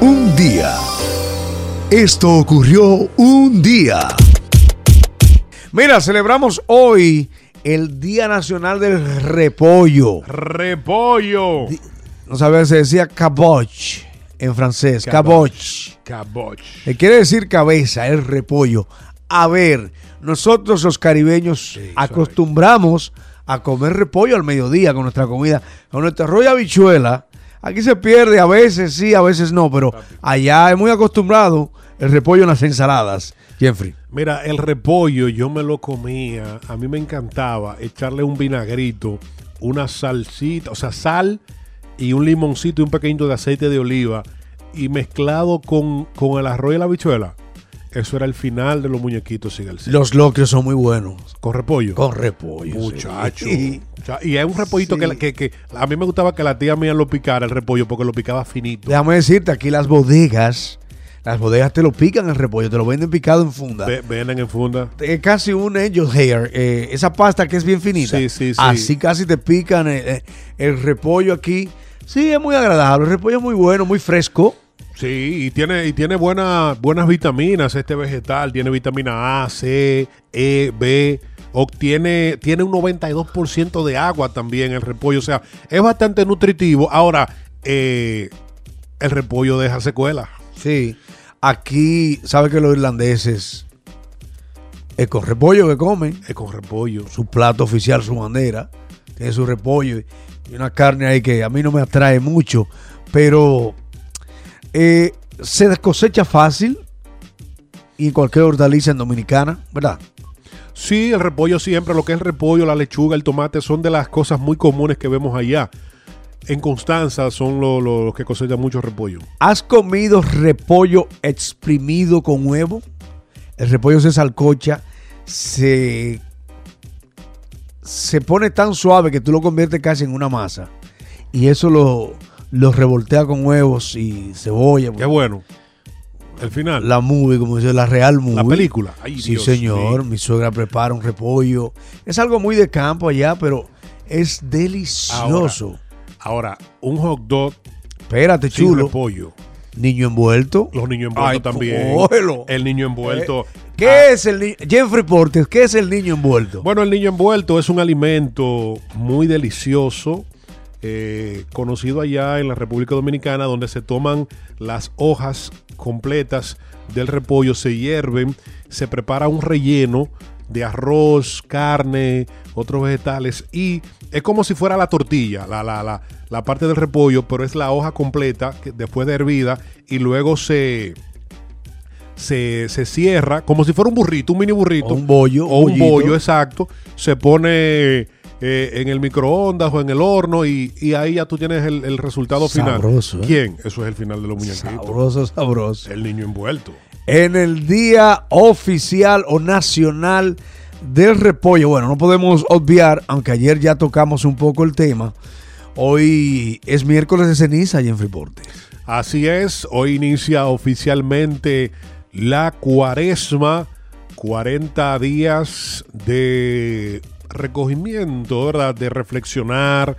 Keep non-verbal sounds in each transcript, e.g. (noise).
Un día. Esto ocurrió un día. Mira, celebramos hoy el Día Nacional del Repollo. Repollo. No sabía se decía caboch en francés. Caboch. Caboch. Le quiere decir cabeza, el repollo. A ver, nosotros los caribeños acostumbramos a comer repollo al mediodía con nuestra comida, con nuestro rollo habichuela. Aquí se pierde, a veces sí, a veces no, pero allá es muy acostumbrado el repollo en las ensaladas. Jeffrey. Mira, el repollo yo me lo comía, a mí me encantaba echarle un vinagrito, una salsita, o sea, sal y un limoncito y un pequeñito de aceite de oliva y mezclado con, con el arroz y la habichuela. Eso era el final de los muñequitos sin el Los locrios son muy buenos. ¿Con repollo? Con repollo. Muchacho. (laughs) Y es un repollito que, que, que, a mí me gustaba que la tía mía lo picara el repollo porque lo picaba finito. Déjame decirte, aquí las bodegas, las bodegas te lo pican el repollo, te lo venden picado en funda. venden en funda. Es casi un angel hair, eh, esa pasta que es bien finita. Sí, sí, sí. Así casi te pican el, eh, el repollo aquí. Sí, es muy agradable. El repollo es muy bueno, muy fresco. Sí, y tiene, y tiene buenas vitaminas este vegetal. Tiene vitamina A, C, E, B. tiene, tiene un 92% de agua también el repollo. O sea, es bastante nutritivo. Ahora, eh, el repollo deja secuela. Sí. Aquí, ¿sabe que los irlandeses es con repollo que comen? Es con repollo. Su plato oficial, su bandera. Tiene su repollo y una carne ahí que a mí no me atrae mucho. Pero eh, se cosecha fácil y cualquier hortaliza en Dominicana, ¿verdad? Sí, el repollo siempre, lo que es el repollo, la lechuga, el tomate, son de las cosas muy comunes que vemos allá. En Constanza son los que cosechan mucho repollo. ¿Has comido repollo exprimido con huevo? El repollo se salcocha, se, se pone tan suave que tú lo conviertes casi en una masa. Y eso lo, los revoltea con huevos y cebolla. Qué bueno. El final. La movie, como dice, la real movie. La película. sí, señor. Mi suegra prepara un repollo. Es algo muy de campo allá, pero es delicioso. Ahora, un hot dog. Espérate, sin chulo. repollo. Niño envuelto. Los niños envueltos también. El niño envuelto. Eh, ¿Qué ah. es el niño? Jeffrey Portes, ¿qué es el niño envuelto? Bueno, el niño envuelto es un alimento muy delicioso eh, conocido allá en la República Dominicana, donde se toman las hojas completas del repollo, se hierven, se prepara un relleno de arroz, carne, otros vegetales y es como si fuera la tortilla, la, la, la, parte del repollo, pero es la hoja completa que después de hervida y luego se, se, cierra como si fuera un burrito, un mini burrito. O un bollo. O un bollo, exacto. Se pone eh, en el microondas o en el horno y, ahí ya tú tienes el, resultado final. Sabroso. ¿eh? ¿Quién? Eso es el final de los muñequitos. Sabroso, sabroso. El niño envuelto. En el día oficial o nacional del repollo, bueno, no podemos obviar, aunque ayer ya tocamos un poco el tema, hoy es miércoles de ceniza y en Freeport. Así es, hoy inicia oficialmente la cuaresma, 40 días de recogimiento, ¿verdad? De reflexionar,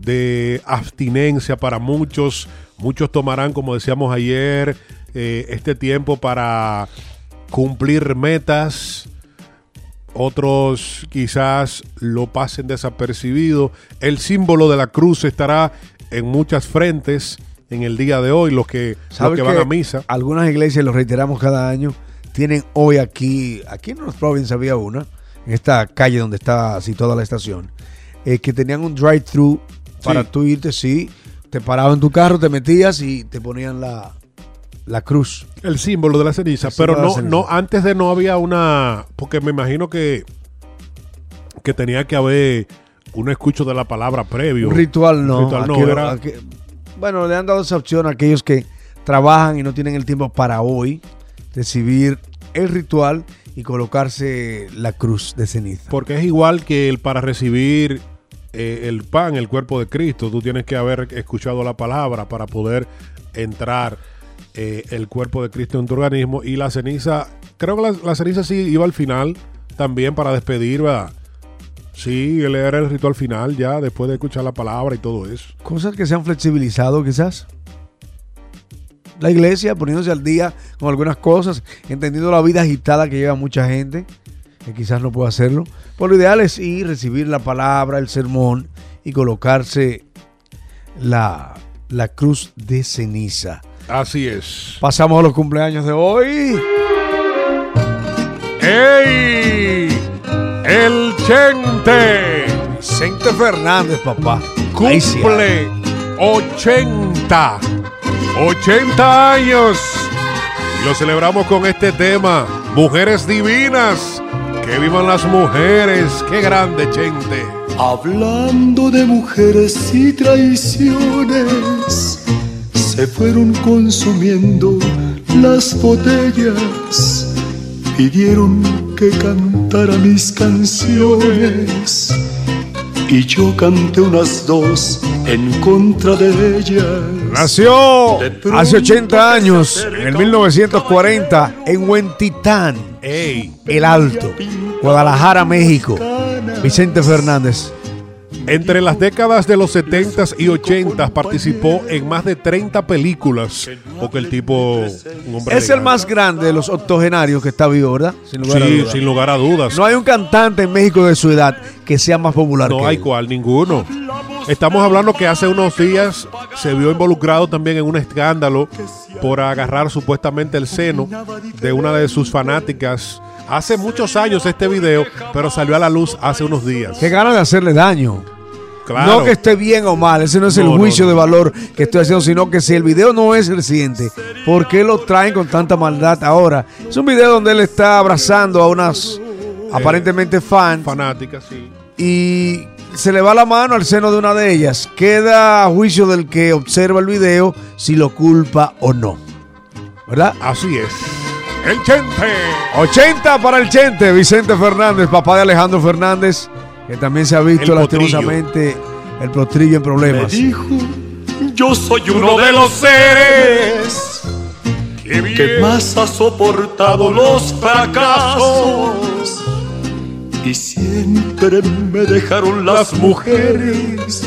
de abstinencia para muchos. Muchos tomarán, como decíamos ayer, eh, este tiempo para cumplir metas. Otros quizás lo pasen desapercibido. El símbolo de la cruz estará en muchas frentes en el día de hoy, los que, los que van a misa. Algunas iglesias, lo reiteramos cada año, tienen hoy aquí, aquí en North Province había una, en esta calle donde está situada la estación, eh, que tenían un drive-thru para tú irte, sí, te parabas en tu carro, te metías y te ponían la, la cruz. El símbolo de la ceniza, pero no, no, antes de no había una, porque me imagino que, que tenía que haber un escucho de la palabra previo. Un ritual no. bueno, le han dado esa opción a aquellos que trabajan y no tienen el tiempo para hoy recibir el ritual y colocarse la cruz de ceniza. Porque es igual que el para recibir eh, el pan, el cuerpo de Cristo, tú tienes que haber escuchado la palabra para poder entrar eh, el cuerpo de Cristo en tu organismo. Y la ceniza, creo que la, ceniza sí iba al final también para despedir, ¿verdad? Sí, leer el ritual final ya, después de escuchar la palabra y todo eso. Cosas que se han flexibilizado quizás. La iglesia, poniéndose al día con algunas cosas, entendiendo la vida agitada que lleva mucha gente, que quizás no pueda hacerlo. Por lo ideal es ir, recibir la palabra, el sermón y colocarse la, la cruz de ceniza. Así es. Pasamos a los cumpleaños de hoy. ¡Ey! El Chente Vicente Fernández, papá. cumple 80. 80 años. Y lo celebramos con este tema. Mujeres divinas. Que vivan las mujeres. Qué grande, Chente. Hablando de mujeres y traiciones, se fueron consumiendo las botellas. Pidieron que cantara mis canciones y yo canté unas dos en contra de ellas. Nació hace 80 años, en 1940, en Huentitán. El Alto, Guadalajara, México. Vicente Fernández. Entre las décadas de los 70s y 80s participó en más de 30 películas. Porque el tipo. Un hombre Es el más grande de los octogenarios que está vivo, ¿verdad? Sin lugar a Sí, dudas. sin lugar a dudas. No hay un cantante en México de su edad que sea más popular No que hay él. cual, ninguno. Estamos hablando que hace unos días se vio involucrado también en un escándalo por agarrar supuestamente el seno de una de sus fanáticas. Hace muchos años este video, pero salió a la luz hace unos días. Qué ganas de hacerle daño. Claro. No que esté bien o mal, ese no es el No, juicio no. de valor que estoy haciendo, sino que si el video no es reciente, ¿por qué lo traen con tanta maldad ahora? Es un video donde él está abrazando a unas aparentemente fans fanática, sí. y se le va la mano al seno de una de ellas. Queda a juicio del que observa el video si lo culpa o no. ¿Verdad? Así es. El Chente. 80 para el Chente, Vicente Fernández, papá de Alejandro Fernández, que también se ha visto El potrillo. lastimosamente el potrillo en Me problemas. dijo, yo soy Uno de los seres que más ha soportado los fracasos. Y siempre me dejaron las mujeres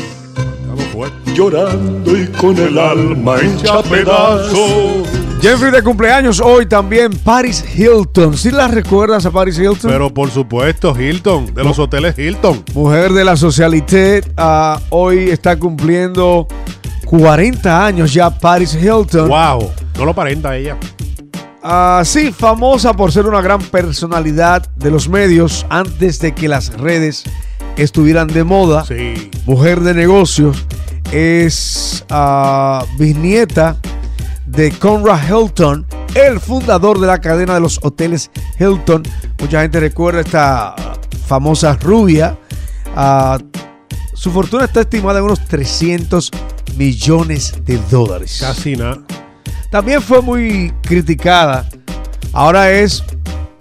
llorando y con el alma hecha pedazos. Jeffrey de cumpleaños hoy también, Paris Hilton. ¿Sí la recuerdas a Paris Hilton? Pero por supuesto, Hilton, de los hoteles Hilton. Mujer de la socialité, ah, hoy está cumpliendo 40 años ya Paris Hilton. Wow. No lo aparenta ella. Ah, sí, famosa por ser una gran personalidad de los medios antes de que las redes estuvieran de moda. Sí. Mujer de negocios. Es ah, bisnieta de Conrad Hilton, el fundador de la cadena de los hoteles Hilton. Mucha gente recuerda esta famosa rubia. Ah, su fortuna está estimada en unos 300 millones de dólares. Casi nada. También fue muy criticada. Ahora es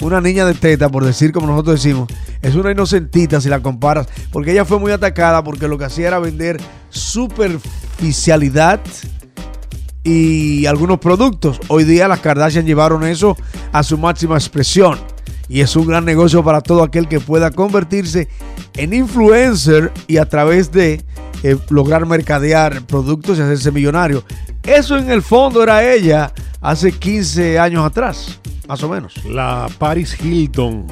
una niña de teta, por decir como nosotros decimos. Es una inocentita si la comparas. Porque ella fue muy atacada porque lo que hacía era vender superficialidad y algunos productos. Hoy día las Kardashian llevaron eso a su máxima expresión. Y es un gran negocio para todo aquel que pueda convertirse en influencer y a través de eh, lograr mercadear productos y hacerse millonario. Eso en el fondo era ella hace 15 años atrás, más o menos. La Paris Hilton.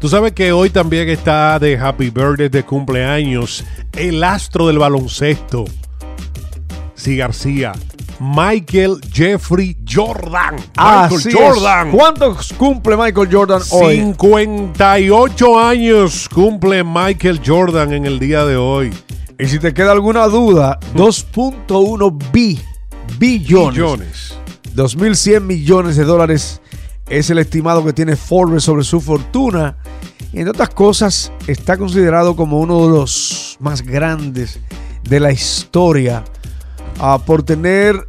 Tú sabes que hoy también está de Happy Birthday de cumpleaños el astro del baloncesto. Sí, García. Michael Jeffrey Jordan. Michael Así es. Jordan. ¿Cuántos cumple Michael Jordan hoy? 58 años cumple Michael Jordan en el día de hoy. Y si te queda alguna duda, 2.1 bi- billones, Millones. 2.100 millones de dólares es el estimado que tiene Forbes sobre su fortuna. Y entre otras cosas, está considerado como uno de los más grandes de la historia ah, por tener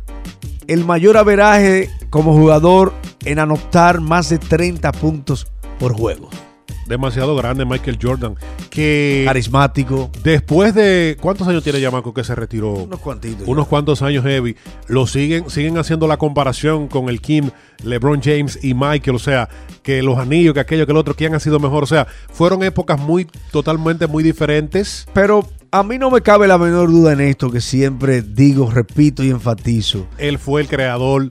el mayor averaje como jugador en anotar más de 30 puntos por juego. Demasiado grande Michael Jordan. Que Carismático. después de. ¿Cuántos años tiene ya Marco que se retiró? Unos cuantitos. unos cuantos años heavy, lo siguen, siguen haciendo la comparación con el Kim, LeBron James y Michael, o sea, que los anillos, que aquello, que el otro, ¿quién ha sido mejor? O sea, fueron épocas muy, totalmente muy diferentes. Pero A mí no me cabe la menor duda en esto que siempre digo, repito y enfatizo. Él fue el creador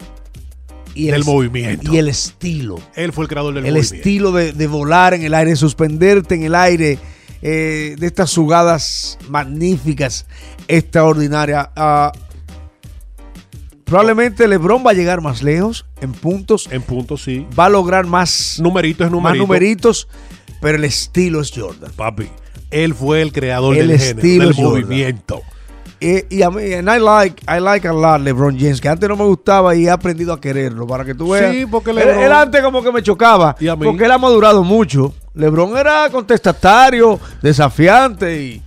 y el del movimiento. Y el estilo. Él fue el creador del el movimiento. estilo de, de volar en el aire, de suspenderte en el aire, eh, de estas jugadas magníficas, extraordinarias. Ah, probablemente LeBron va a llegar más lejos en puntos, En punto, sí. va a lograr más, Numerito es más numerito. numeritos, pero el estilo es Jordan. Papi, él fue el creador El del género, estilo del Jordan. movimiento. Y a mí, and I like, I like a lot LeBron James, que antes no me gustaba y he aprendido a quererlo, para que tú veas. Sí, porque Él- LeBron- él antes como que me chocaba, Y a mí. porque él ha madurado mucho. LeBron era contestatario, desafiante, y,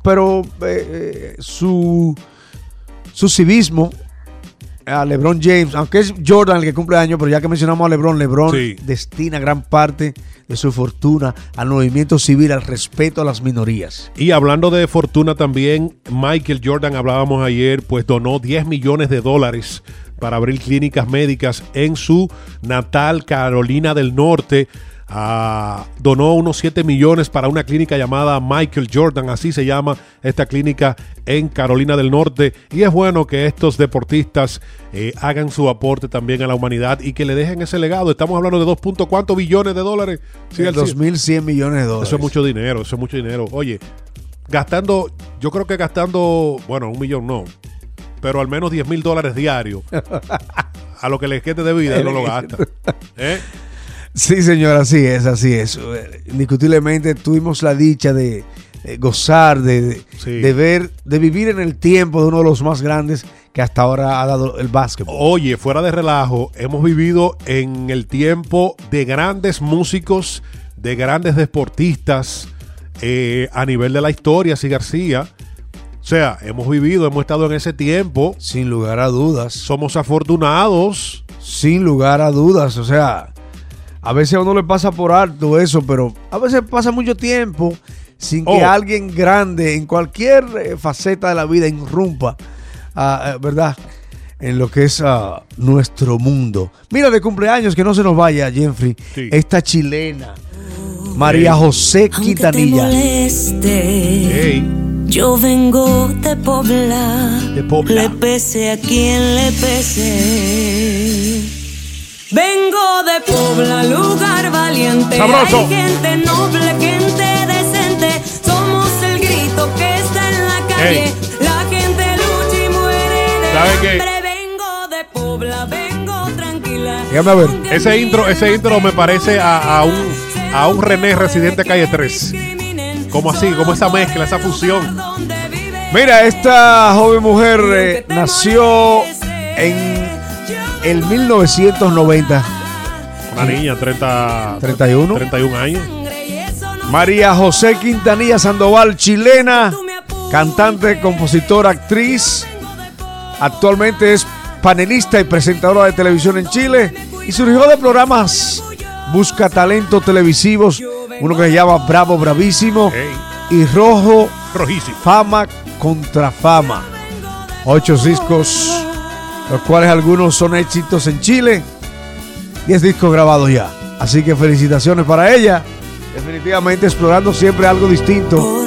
pero eh, eh, su, su civismo a LeBron James, aunque es Jordan el que cumple años, pero ya que mencionamos a LeBron, LeBron Sí. destina gran parte de su fortuna al movimiento civil, al respeto a las minorías. Y hablando de fortuna también, Michael Jordan, hablábamos ayer, pues donó 10 millones de dólares para abrir clínicas médicas en su natal Carolina del Norte. Ah, donó unos 7 millones para una clínica llamada Michael Jordan, así se llama esta clínica en Carolina del Norte. Y es bueno que estos deportistas eh, hagan su aporte también a la humanidad y que le dejen ese legado. Estamos hablando de 2. punto ¿cuántos billones de dólares? Sí, Sí, Alcides. 2.100 millones de dólares. Eso es mucho dinero, eso es mucho dinero. Oye, gastando, yo creo que gastando, bueno, un millón no, pero al menos 10 mil dólares diarios (laughs) a lo que le quede de vida, no lo gasta. ¿Eh? Sí, señor, así es, así es. Indiscutiblemente tuvimos la dicha de, gozar, de, de- Sí. de ver, de vivir en el tiempo de uno de los más grandes que hasta ahora ha dado el básquetbol. Oye, fuera de relajo, hemos vivido en el tiempo de grandes músicos, de grandes deportistas eh, a nivel de la historia, sí García. O sea, hemos vivido, hemos estado en ese tiempo. Sin lugar a dudas. Somos afortunados. Sin lugar a dudas. O sea, a veces a uno le pasa por alto eso, pero a veces pasa mucho tiempo sin que Oh. alguien grande en cualquier eh, faceta de la vida irrumpa, ah, eh, ¿verdad? En lo que es ah, nuestro mundo. Mira, de cumpleaños, que no se nos vaya, Jeffrey, Sí. esta chilena, María. José Quintanilla. Ey, yo vengo de Pobla. De Pobla. Le pese a quien le pese. Vengo de Pobla, lugar valiente. Sabroso. Hay gente noble, gente decente. Somos el grito que está en la calle. La gente lucha y muere de ¿Sabe qué? Vengo de Pobla, vengo tranquila. Déjame ver. Ese intro, ese intro me parece a, a un, a un René Residente Calle 3. Como así, como esa mezcla, esa fusión. Mira, esta joven mujer eh, nació en el 1990. Una niña, 30, 31. 31 años. María José Quintanilla Sandoval, chilena, cantante, compositora, actriz. Actualmente es panelista y presentadora de televisión en Chile y surgió de programas Busca Talento Televisivos, uno que se llama Bravo Bravísimo y Rojo rojísimo. Fama contra Fama. Ocho discos, los cuales algunos son éxitos en Chile. Diez discos grabados ya. Así que felicitaciones para ella. Definitivamente explorando siempre algo distinto.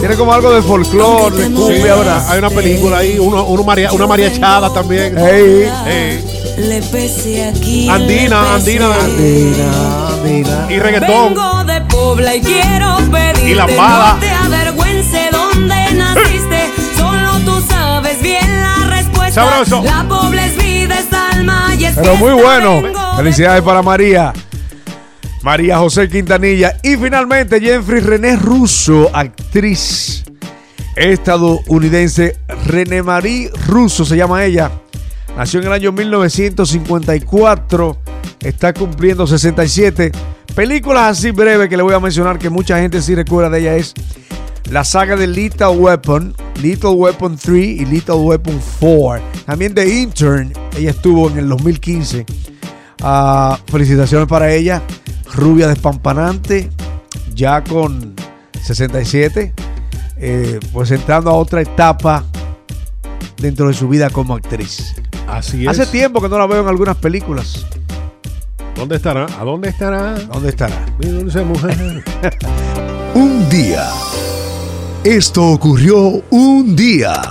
Tiene como algo de folclore, de Sí, cumbia, ¿verdad? hay una película ahí, uno, uno maria- una mariachada también. Le pese aquí. Andina, andina. Andina, Andina. y reggaetón. Vengo de Pobla y quiero Y lambada. no Sabroso. La Pobla es vida, es alma y es Pero muy fiesta. bueno. Felicidades para María. María José Quintanilla. Y finalmente Jeffrey René Russo, actriz estadounidense. René Marie Russo se llama ella. Nació en el año 1954. Está cumpliendo 67. Películas así breves que le voy a mencionar que mucha gente sí recuerda de ella es la saga de Little Weapon, Little Weapon 3 y Little Weapon 4. También de Intern, ella estuvo en el 2015. Ah, felicitaciones para ella. Rubia despampanante, ya con 67. eh, pues entrando a otra etapa dentro de su vida como actriz. Así es. Hace tiempo que no la veo en algunas películas. ¿Dónde estará? ¿A dónde estará? ¿Dónde estará? Mi dulce mujer. (laughs) Un día Esto ocurrió un día.